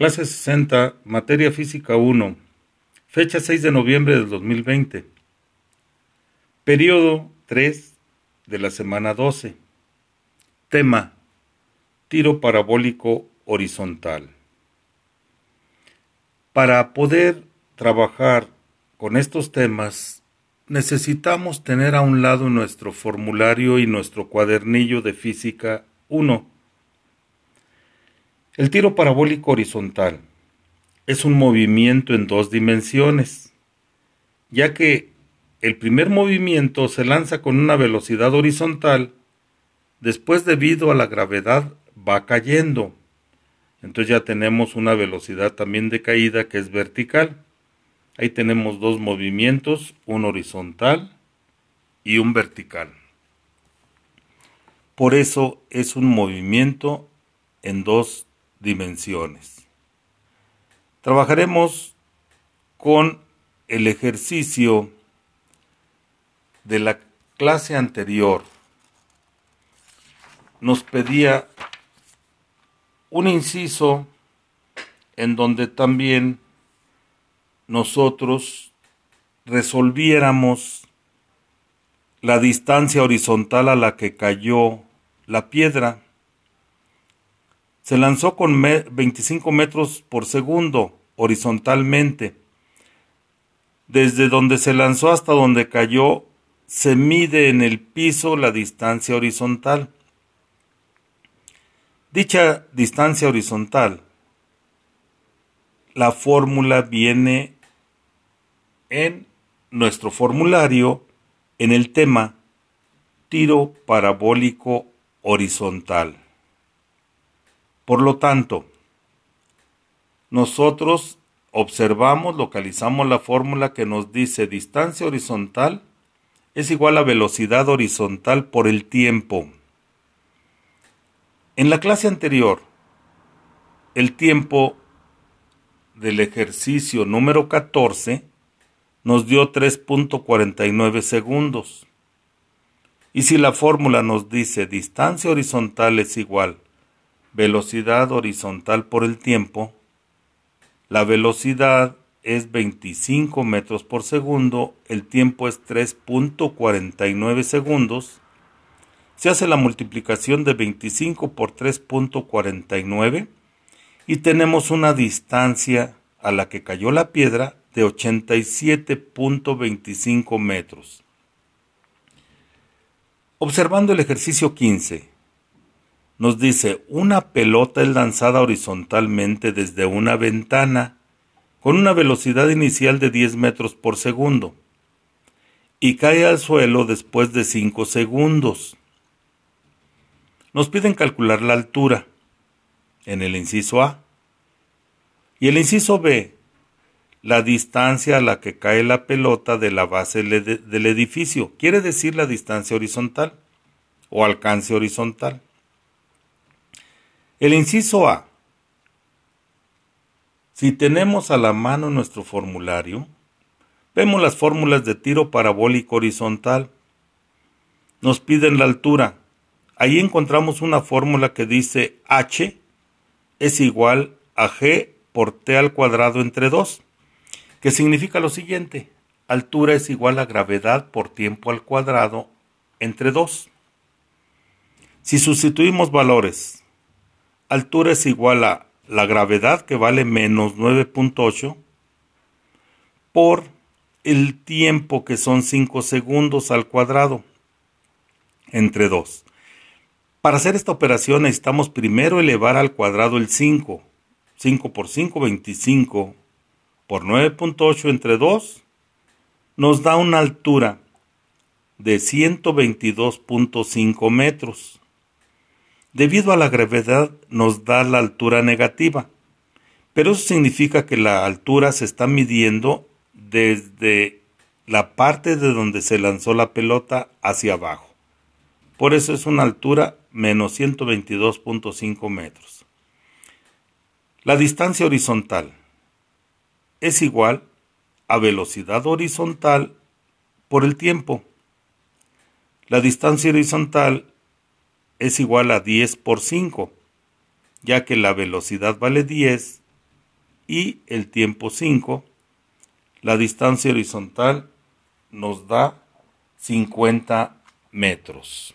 Clase 60, Materia Física 1, fecha 6 de noviembre del 2020. Periodo 3 de la semana 12. Tema, tiro parabólico horizontal. Para poder trabajar con estos temas, necesitamos tener a un lado nuestro formulario y nuestro cuadernillo de física 1 el tiro parabólico horizontal es un movimiento en dos dimensiones, ya que el primer movimiento se lanza con una velocidad horizontal, después debido a la gravedad va cayendo. Entonces ya tenemos una velocidad también de caída que es vertical. Ahí tenemos dos movimientos, un horizontal y un vertical. Por eso es un movimiento en dos dimensiones. Trabajaremos con el ejercicio de la clase anterior. Nos pedía un inciso en donde también nosotros resolviéramos la distancia horizontal a la que cayó la piedra se lanzó con 25 metros por segundo horizontalmente. Desde donde se lanzó hasta donde cayó, se mide en el piso la distancia horizontal. Dicha distancia horizontal, la fórmula viene en nuestro formulario en el tema tiro parabólico horizontal. Por lo tanto, nosotros observamos, localizamos la fórmula que nos dice distancia horizontal es igual a velocidad horizontal por el tiempo. En la clase anterior, el tiempo del ejercicio número 14 nos dio 3.49 segundos. Y si la fórmula nos dice distancia horizontal es igual velocidad horizontal por el tiempo, la velocidad es 25 metros por segundo, el tiempo es 3.49 segundos, se hace la multiplicación de 25 por 3.49 y tenemos una distancia a la que cayó la piedra de 87.25 metros. Observando el ejercicio 15, nos dice, una pelota es lanzada horizontalmente desde una ventana con una velocidad inicial de 10 metros por segundo y cae al suelo después de 5 segundos. Nos piden calcular la altura en el inciso A y el inciso B, la distancia a la que cae la pelota de la base del edificio, quiere decir la distancia horizontal o alcance horizontal. El inciso A. Si tenemos a la mano nuestro formulario, vemos las fórmulas de tiro parabólico horizontal. Nos piden la altura. Ahí encontramos una fórmula que dice h es igual a g por t al cuadrado entre 2, que significa lo siguiente. Altura es igual a gravedad por tiempo al cuadrado entre 2. Si sustituimos valores altura es igual a la gravedad que vale menos 9.8 por el tiempo que son 5 segundos al cuadrado entre 2. Para hacer esta operación necesitamos primero elevar al cuadrado el 5. 5 por 5, 25 por 9.8 entre 2 nos da una altura de 122.5 metros debido a la gravedad nos da la altura negativa. Pero eso significa que la altura se está midiendo desde la parte de donde se lanzó la pelota hacia abajo. Por eso es una altura menos 122.5 metros. La distancia horizontal es igual a velocidad horizontal por el tiempo. La distancia horizontal es igual a 10 por 5, ya que la velocidad vale 10 y el tiempo 5. La distancia horizontal nos da 50 metros.